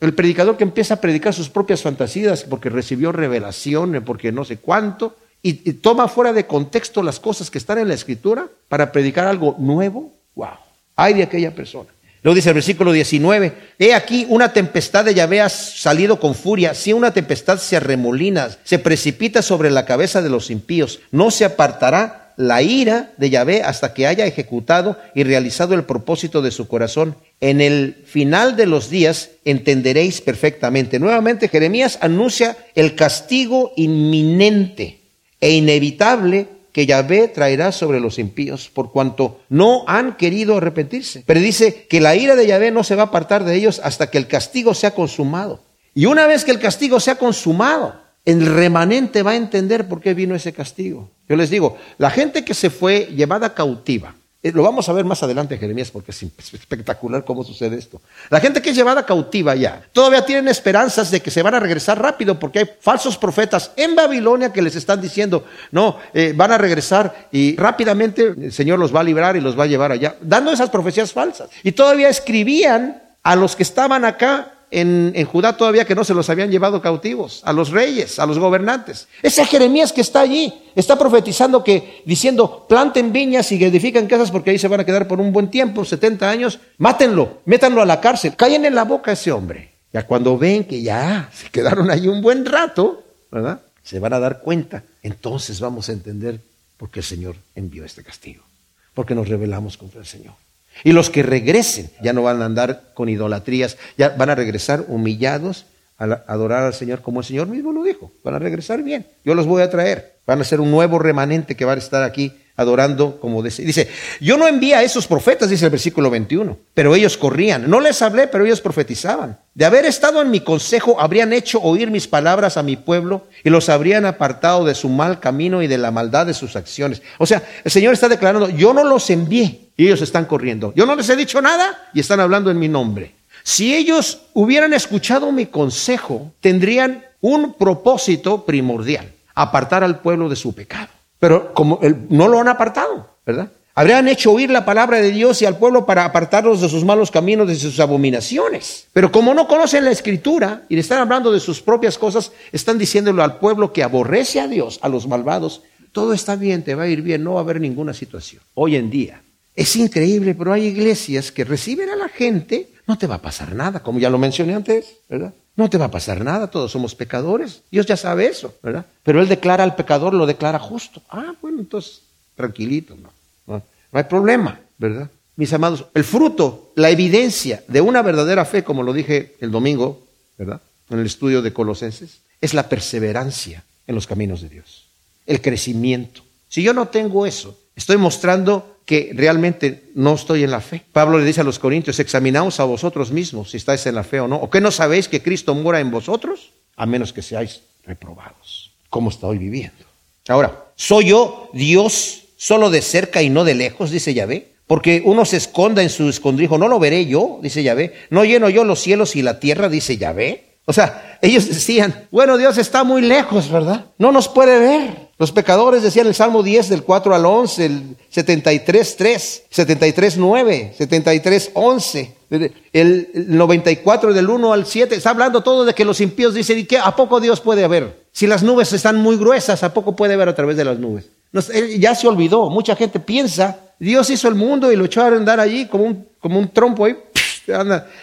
Speaker 1: El predicador que empieza a predicar sus propias fantasías porque recibió revelación, porque no sé cuánto, y, toma fuera de contexto las cosas que están en la escritura para predicar algo nuevo, wow, hay de aquella persona. Luego dice el versículo 19, he aquí una tempestad de Yahvé ha salido con furia, si una tempestad se arremolina, se precipita sobre la cabeza de los impíos, no se apartará la ira de Yahvé hasta que haya ejecutado y realizado el propósito de su corazón. En el final de los días entenderéis perfectamente. Nuevamente Jeremías anuncia el castigo inminente e inevitable que Yahvé traerá sobre los impíos, por cuanto no han querido arrepentirse. Pero dice que la ira de Yahvé no se va a apartar de ellos hasta que el castigo sea consumado. Y una vez que el castigo sea consumado, el remanente va a entender por qué vino ese castigo. Yo les digo, la gente que se fue llevada cautiva, eh, lo vamos a ver más adelante Jeremías porque es espectacular cómo sucede esto. La gente que es llevada cautiva ya, todavía tienen esperanzas de que se van a regresar rápido porque hay falsos profetas en Babilonia que les están diciendo, no, eh, van a regresar y rápidamente el Señor los va a librar y los va a llevar allá, dando esas profecías falsas. Y todavía escribían a los que estaban acá en, Judá todavía que no se los habían llevado cautivos, a los reyes, a los gobernantes. Ese Jeremías que está allí está profetizando que, diciendo, planten viñas y edifican casas porque ahí se van a quedar por un buen tiempo, 70 años, mátenlo, métanlo a la cárcel, callen en la boca a ese hombre. Ya cuando ven que ya se quedaron ahí un buen rato, ¿verdad? Se van a dar cuenta. Entonces vamos a entender por qué el Señor envió este castigo. Porque nos rebelamos contra el Señor. Y los que regresen ya no van a andar con idolatrías, ya van a regresar humillados a adorar al Señor como el Señor mismo lo dijo. Van a regresar bien. Yo los voy a traer. Van a ser un nuevo remanente que va a estar aquí adorando como dice. Dice, yo no envía a esos profetas, dice el versículo 21, pero ellos corrían. No les hablé, pero ellos profetizaban. De haber estado en mi consejo, habrían hecho oír mis palabras a mi pueblo y los habrían apartado de su mal camino y de la maldad de sus acciones. O sea, el Señor está declarando, yo no los envié y ellos están corriendo. Yo no les he dicho nada y están hablando en mi nombre. Si ellos hubieran escuchado mi consejo, tendrían un propósito primordial, apartar al pueblo de su pecado. Pero como no lo han apartado, ¿verdad? Habrían hecho oír la palabra de Dios y al pueblo para apartarlos de sus malos caminos, de sus abominaciones. Pero como no conocen la escritura y le están hablando de sus propias cosas, están diciéndolo al pueblo que aborrece a Dios, a los malvados. Todo está bien, te va a ir bien, no va a haber ninguna situación. Hoy en día. Es increíble, pero hay iglesias que reciben a la gente, no te va a pasar nada, como ya lo mencioné antes, ¿verdad? No te va a pasar nada, todos somos pecadores. Dios ya sabe eso, ¿verdad? Pero Él declara al pecador, lo declara justo. Ah, bueno, entonces, tranquilito, no, no, hay problema, ¿verdad? Mis amados, el fruto, la evidencia de una verdadera fe, como lo dije el domingo, ¿verdad? En el estudio de Colosenses, es la perseverancia en los caminos de Dios, el crecimiento. Si yo no tengo eso, estoy mostrando que realmente no estoy en la fe. Pablo le dice a los corintios, examinaos a vosotros mismos si estáis en la fe o no. ¿O qué no sabéis que Cristo mora en vosotros? A menos que seáis reprobados. ¿Cómo estoy viviendo? Ahora, ¿soy yo Dios solo de cerca y no de lejos? Dice Yahvé. Porque uno se esconda en su escondrijo, no lo veré yo, dice Yahvé. No lleno yo los cielos y la tierra, dice Yahvé. O sea, ellos decían, bueno, Dios está muy lejos, ¿verdad? No nos puede ver. Los pecadores decían el Salmo 10 del 4 al 11, el 73, 3, 73, 9, 73, 11, el 94 del 1 al 7. Está hablando todo de que los impíos dicen, ¿y qué? ¿A poco Dios puede ver? Si las nubes están muy gruesas, ¿a poco puede ver a través de las nubes? ya se olvidó. Mucha gente piensa, Dios hizo el mundo y lo echó a andar allí como un, como un trompo ahí,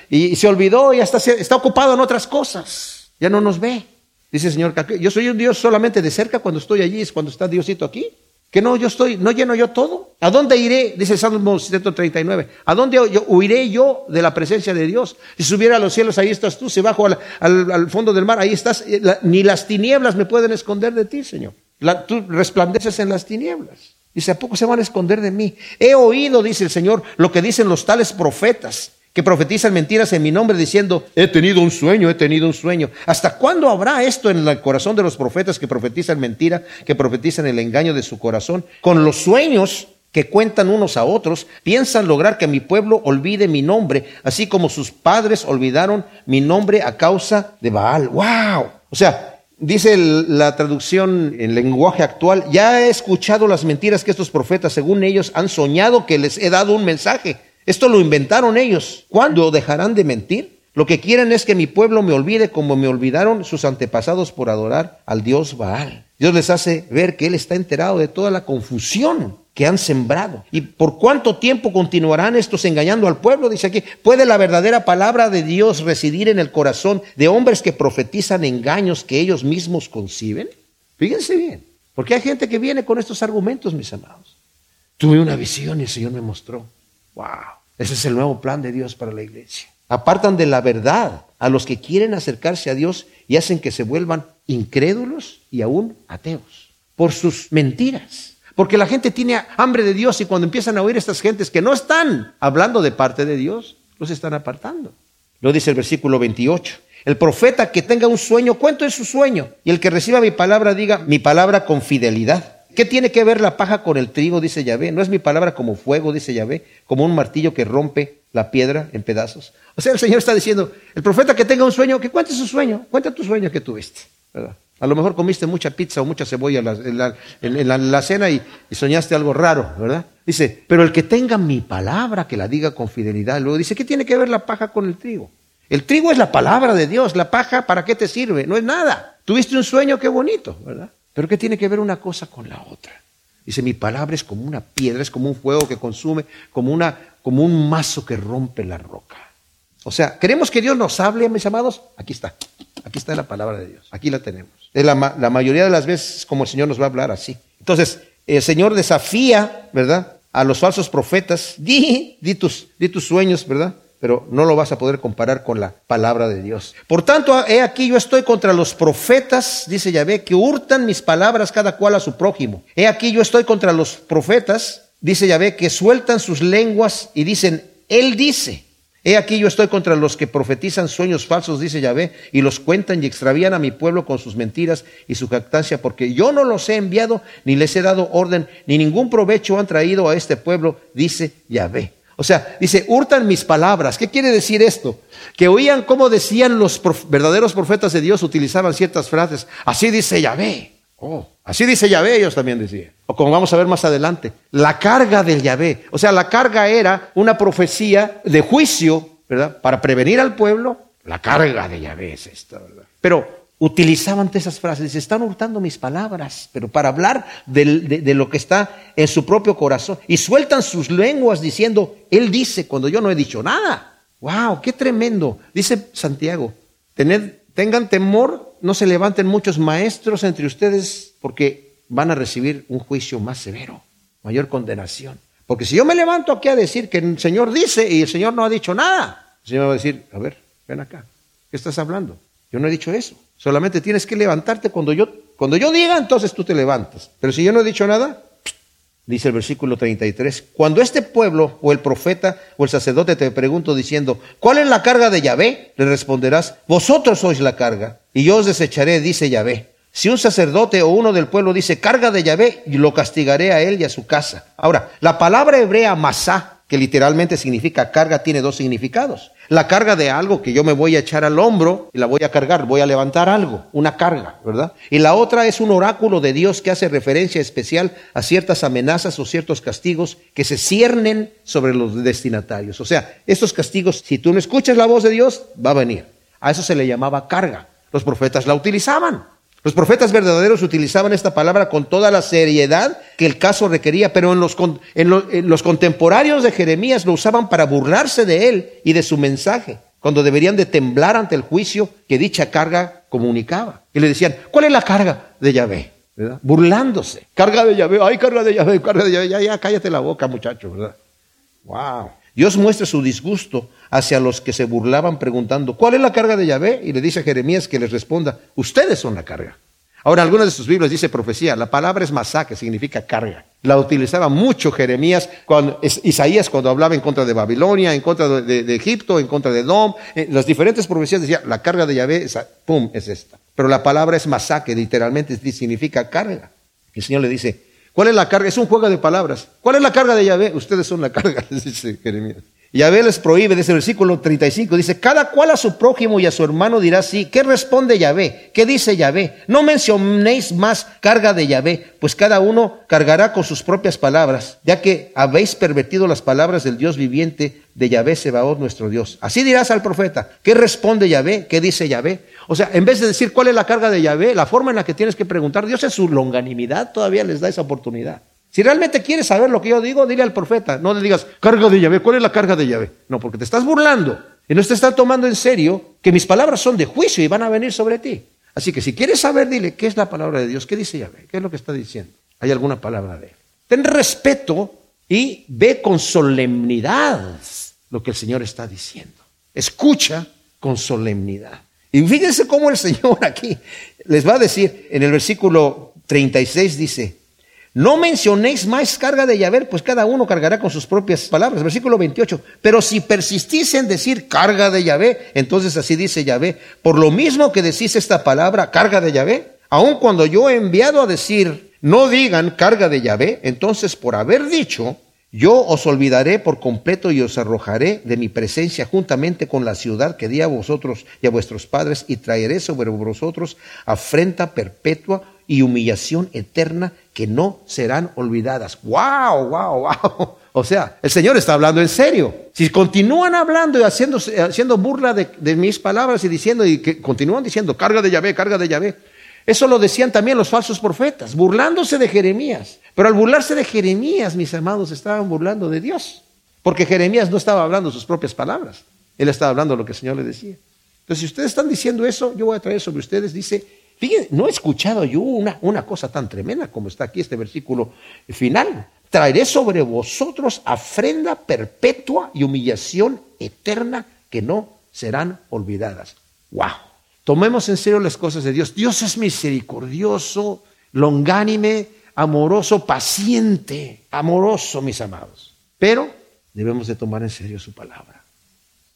Speaker 1: y, se olvidó y hasta está ocupado en otras cosas. Ya no nos ve. Dice el Señor, yo soy un Dios solamente de cerca cuando estoy allí, es cuando está Diosito aquí. Que no, yo estoy, no lleno yo todo. ¿A dónde iré? Dice el Salmo 139. ¿A dónde huiré yo de la presencia de Dios? Si subiera a los cielos, ahí estás tú. Si bajo al, fondo del mar, ahí estás. Eh, ni las tinieblas me pueden esconder de ti, Señor. tú resplandeces en las tinieblas. Dice, ¿a poco se van a esconder de mí? He oído, dice el Señor, lo que dicen los tales profetas que profetizan mentiras en mi nombre diciendo, he tenido un sueño, he tenido un sueño. ¿Hasta cuándo habrá esto en el corazón de los profetas que profetizan mentira, que profetizan el engaño de su corazón? Con los sueños que cuentan unos a otros, piensan lograr que mi pueblo olvide mi nombre, así como sus padres olvidaron mi nombre a causa de Baal. ¡Wow! O sea, dice la traducción en lenguaje actual, ya he escuchado las mentiras que estos profetas, según ellos, han soñado que les he dado un mensaje esto lo inventaron ellos. ¿Cuándo dejarán de mentir? Lo que quieren es que mi pueblo me olvide como me olvidaron sus antepasados por adorar al Dios Baal. Dios les hace ver que Él está enterado de toda la confusión que han sembrado. ¿Y por cuánto tiempo continuarán estos engañando al pueblo? Dice aquí, ¿puede la verdadera palabra de Dios residir en el corazón de hombres que profetizan engaños que ellos mismos conciben? Fíjense bien. Porque hay gente que viene con estos argumentos, mis amados. Tuve una visión y el Señor me mostró. Wow, ese es el nuevo plan de Dios para la iglesia. Apartan de la verdad a los que quieren acercarse a Dios y hacen que se vuelvan incrédulos y aún ateos por sus mentiras. Porque la gente tiene hambre de Dios y cuando empiezan a oír estas gentes que no están hablando de parte de Dios, los están apartando. Lo dice el versículo 28. El profeta que tenga un sueño, cuento es su sueño. Y el que reciba mi palabra, diga mi palabra con fidelidad. ¿Qué tiene que ver la paja con el trigo? Dice Yahvé. No es mi palabra como fuego, dice Yahvé, como un martillo que rompe la piedra en pedazos. O sea, el Señor está diciendo, el profeta que tenga un sueño, que cuente su sueño, cuenta tu sueño que tuviste. A lo mejor comiste mucha pizza o mucha cebolla en la, cena y, y, soñaste algo raro, ¿verdad? Dice, pero el que tenga mi palabra, que la diga con fidelidad, luego dice, ¿qué tiene que ver la paja con el trigo? El trigo es la palabra de Dios, la paja, ¿para qué te sirve? No es nada. Tuviste un sueño, qué bonito, ¿verdad? Pero ¿qué tiene que ver una cosa con la otra? Dice, mi palabra es como una piedra, es como un fuego que consume, como, una, como un mazo que rompe la roca. O sea, ¿queremos que Dios nos hable, mis amados? Aquí está, aquí está la palabra de Dios, aquí la tenemos. Es la, la mayoría de las veces como el Señor nos va a hablar así. Entonces, el Señor desafía, ¿verdad? A los falsos profetas, di, di tus, di tus sueños, ¿verdad? Pero no lo vas a poder comparar con la palabra de Dios. Por tanto, he aquí yo estoy contra los profetas, dice Yahvé, que hurtan mis palabras cada cual a su prójimo. He aquí yo estoy contra los profetas, dice Yahvé, que sueltan sus lenguas y dicen, Él dice. He aquí yo estoy contra los que profetizan sueños falsos, dice Yahvé, y los cuentan y extravían a mi pueblo con sus mentiras y su jactancia, porque yo no los he enviado, ni les he dado orden, ni ningún provecho han traído a este pueblo, dice Yahvé. O sea, dice, hurtan mis palabras. ¿Qué quiere decir esto? Que oían cómo decían los verdaderos profetas de Dios, utilizaban ciertas frases. Así dice Yahvé. Oh, así dice Yahvé, ellos también decían. O como vamos a ver más adelante, la carga del Yahvé. O sea, la carga era una profecía de juicio, ¿verdad? Para prevenir al pueblo. La carga de Yahvé es esta, ¿verdad? Pero utilizaban esas frases, están hurtando mis palabras, pero para hablar de, lo que está en su propio corazón. Y sueltan sus lenguas diciendo, Él dice cuando yo no he dicho nada. ¡Wow! ¡Qué tremendo! Dice Santiago, tengan temor, no se levanten muchos maestros entre ustedes porque van a recibir un juicio más severo, mayor condenación. Porque si yo me levanto aquí a decir que el Señor dice y el Señor no ha dicho nada, el Señor va a decir, a ver, ven acá, ¿qué estás hablando? Yo no he dicho eso. Solamente tienes que levantarte cuando yo, cuando yo diga, entonces tú te levantas. Pero si yo no he dicho nada, dice el versículo 33, cuando este pueblo o el profeta o el sacerdote te pregunto diciendo, ¿cuál es la carga de Yahvé? Le responderás, vosotros sois la carga y yo os desecharé, dice Yahvé. Si un sacerdote o uno del pueblo dice carga de Yahvé, lo castigaré a él y a su casa. Ahora, la palabra hebrea masá que literalmente significa carga, tiene dos significados. La carga de algo que yo me voy a echar al hombro y la voy a cargar, voy a levantar algo, una carga, ¿verdad? Y la otra es un oráculo de Dios que hace referencia especial a ciertas amenazas o ciertos castigos que se ciernen sobre los destinatarios. O sea, estos castigos, si tú no escuchas la voz de Dios, va a venir. A eso se le llamaba carga. Los profetas la utilizaban. Los profetas verdaderos utilizaban esta palabra con toda la seriedad que el caso requería, pero en los, en los, contemporáneos de Jeremías lo usaban para burlarse de él y de su mensaje, cuando deberían de temblar ante el juicio que dicha carga comunicaba. Y le decían, ¿cuál es la carga de Yahvé? Burlándose. Carga de Yahvé, ay, carga de Yahvé, carga de Yahvé, ya, ya, cállate la boca, muchacho, ¿verdad? Wow. Dios muestra su disgusto hacia los que se burlaban preguntando, ¿cuál es la carga de Yahvé? Y le dice a Jeremías que les responda, ustedes son la carga. Ahora, en algunas de sus Biblias dice profecía, la palabra es masá, que significa carga. La utilizaba mucho Jeremías, cuando, Isaías cuando hablaba en contra de Babilonia, en contra de, Egipto, en contra de Dom. En las diferentes profecías decía, la carga de Yahvé, pum, es esta. Pero la palabra es masá, que literalmente significa carga. El Señor le dice, ¿Cuál es la carga? Es un juego de palabras. ¿Cuál es la carga de Yahvé? Ustedes son la carga, (laughs) dice Jeremías. Yahvé les prohíbe, desde el versículo 35, dice, cada cual a su prójimo y a su hermano dirá sí. ¿Qué responde Yahvé? ¿Qué dice Yahvé? No mencionéis más carga de Yahvé, pues cada uno cargará con sus propias palabras, ya que habéis pervertido las palabras del Dios viviente de Yahvé Sebaot nuestro Dios. Así dirás al profeta, ¿qué responde Yahvé? ¿Qué dice Yahvé? O sea, en vez de decir cuál es la carga de Yahvé, la forma en la que tienes que preguntar, Dios en su longanimidad todavía les da esa oportunidad. Si realmente quieres saber lo que yo digo, dile al profeta, no le digas, carga de Yahvé, ¿cuál es la carga de Yahvé? No, porque te estás burlando y no te estás tomando en serio que mis palabras son de juicio y van a venir sobre ti. Así que si quieres saber, dile, ¿qué es la palabra de Dios? ¿Qué dice Yahvé? ¿Qué es lo que está diciendo? ¿Hay alguna palabra de él? Ten respeto y ve con solemnidad lo que el Señor está diciendo. Escucha con solemnidad. Y fíjense cómo el Señor aquí les va a decir en el versículo 36 dice, no mencionéis más carga de Yahvé, pues cada uno cargará con sus propias palabras. Versículo 28. Pero si persistís en decir carga de Yahvé, entonces así dice Yahvé, por lo mismo que decís esta palabra, carga de Yahvé, aun cuando yo he enviado a decir, no digan carga de Yahvé, entonces por haber dicho, yo os olvidaré por completo y os arrojaré de mi presencia juntamente con la ciudad que di a vosotros y a vuestros padres y traeré sobre vosotros afrenta perpetua y humillación eterna que no serán olvidadas. ¡Wow, wow, wow! O sea, el Señor está hablando en serio. Si continúan hablando y haciendo, haciendo burla de, de mis palabras y diciendo y que continúan diciendo carga de Yahvé, carga de Yahvé, eso lo decían también los falsos profetas, burlándose de Jeremías. Pero al burlarse de Jeremías, mis amados, estaban burlando de Dios. Porque Jeremías no estaba hablando sus propias palabras. Él estaba hablando lo que el Señor le decía. Entonces, si ustedes están diciendo eso, yo voy a traer sobre ustedes, dice, fíjense, no he escuchado yo una, una cosa tan tremenda como está aquí este versículo final. Traeré sobre vosotros afrenda perpetua y humillación eterna que no serán olvidadas. ¡Wow! Tomemos en serio las cosas de Dios. Dios es misericordioso, longánime, amoroso, paciente, amoroso, mis amados. Pero debemos de tomar en serio su palabra.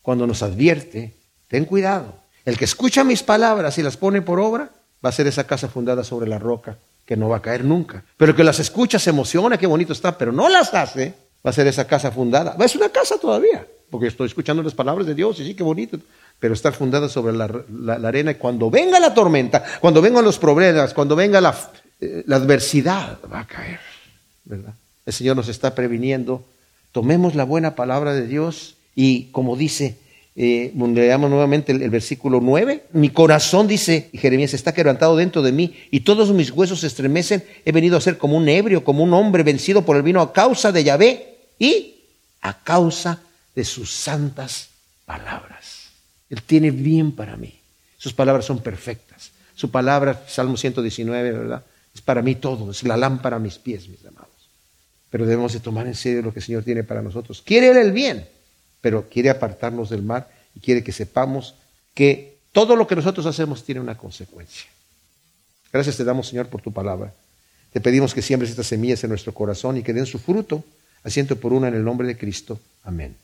Speaker 1: Cuando nos advierte, ten cuidado. El que escucha mis palabras y las pone por obra, va a ser esa casa fundada sobre la roca que no va a caer nunca. Pero el que las escucha se emociona, qué bonito está, pero no las hace, va a ser esa casa fundada. Es una casa todavía, porque estoy escuchando las palabras de Dios y sí, qué bonito pero estar fundada sobre la, arena y cuando venga la tormenta, cuando vengan los problemas, cuando venga la, eh, adversidad, va a caer. ¿verdad? El Señor nos está previniendo. Tomemos la buena palabra de Dios y como dice, eh, leamos nuevamente el, versículo 9, mi corazón, dice Jeremías, está quebrantado dentro de mí y todos mis huesos se estremecen. He venido a ser como un ebrio, como un hombre vencido por el vino a causa de Yahvé y a causa de sus santas palabras. Él tiene bien para mí. Sus palabras son perfectas. Su palabra, Salmo 119, ¿verdad? Es para mí todo, es la lámpara a mis pies, mis amados. Pero debemos de tomar en serio lo que el Señor tiene para nosotros. Quiere Él el bien, pero quiere apartarnos del mal y quiere que sepamos que todo lo que nosotros hacemos tiene una consecuencia. Gracias te damos, Señor, por tu palabra. Te pedimos que siembres estas semillas en nuestro corazón y que den su fruto, asiento por una en el nombre de Cristo. Amén.